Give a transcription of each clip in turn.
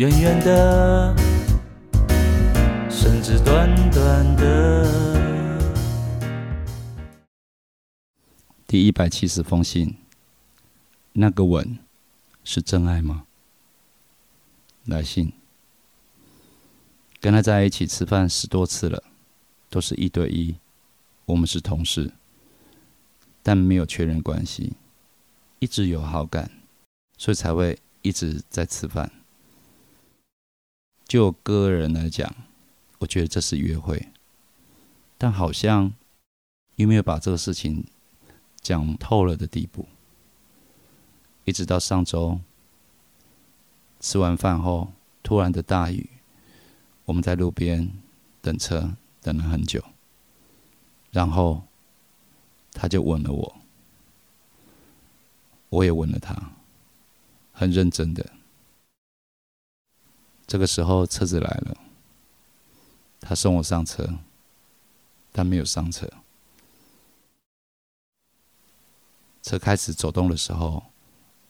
远远的，甚至短短的。第一百七十封信，那个吻是真爱吗？来信，跟他在一起吃饭十多次了，都是一对一，我们是同事，但没有确认关系，一直有好感，所以才会一直在吃饭。就个人来讲，我觉得这是约会，但好像又没有把这个事情。讲透了的地步，一直到上周吃完饭后，突然的大雨，我们在路边等车，等了很久，然后他就吻了我，我也吻了他，很认真的。这个时候车子来了，他送我上车，但没有上车。车开始走动的时候，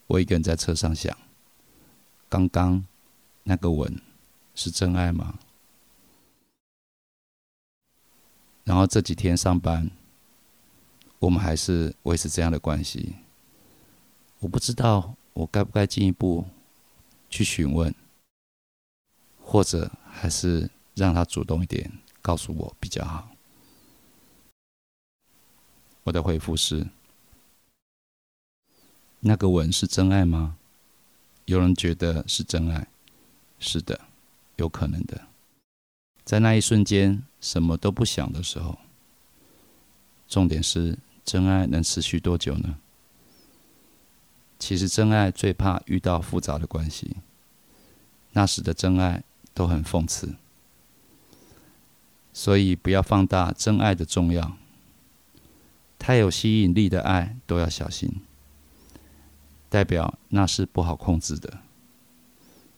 我一个人在车上想：刚刚那个吻是真爱吗？然后这几天上班，我们还是维持这样的关系。我不知道我该不该进一步去询问，或者还是让他主动一点告诉我比较好。我的回复是。那个吻是真爱吗？有人觉得是真爱，是的，有可能的。在那一瞬间，什么都不想的时候，重点是真爱能持续多久呢？其实真爱最怕遇到复杂的关系，那时的真爱都很讽刺。所以不要放大真爱的重要，太有吸引力的爱都要小心。代表那是不好控制的，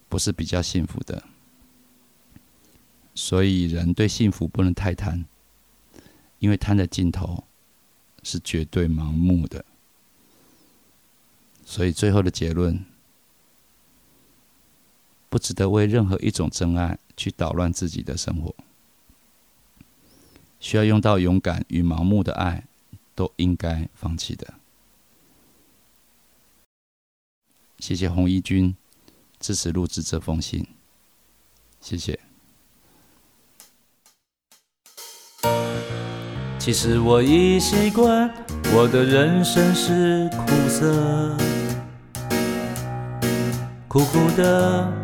不是比较幸福的。所以人对幸福不能太贪，因为贪的尽头是绝对盲目的。所以最后的结论，不值得为任何一种真爱去捣乱自己的生活。需要用到勇敢与盲目的爱，都应该放弃的。谢谢红衣君支持录制这封信，谢谢。其实我已习惯，我的人生是苦涩，苦苦的，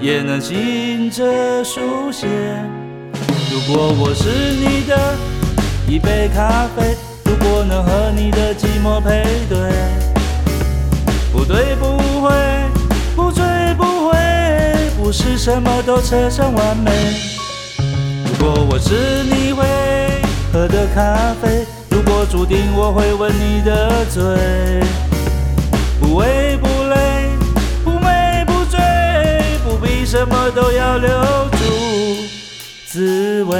也能醒着书写。如果我是你的一杯咖啡，如果能和你的寂寞配对。不对，不会，不醉，不会，不是什么都扯上完美。如果我是你会喝的咖啡，如果注定我会吻你的嘴，不为么都要留住滋味。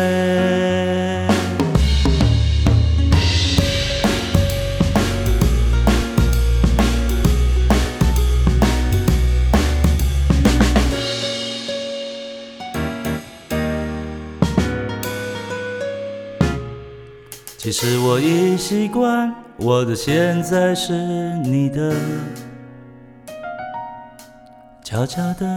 其实我已习惯，我的现在是你的，悄悄的，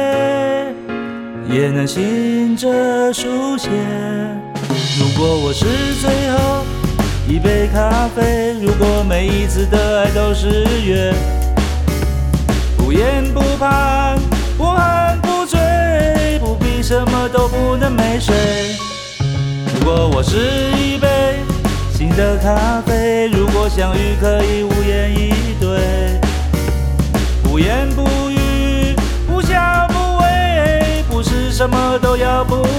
也能醒着书写。如果我是最后一杯咖啡，如果每一次的爱都是约，不言不盼，不喊不醉，不必什么都不能没睡。如果我是一杯新的咖啡，如果相遇可以无言以对，么都要不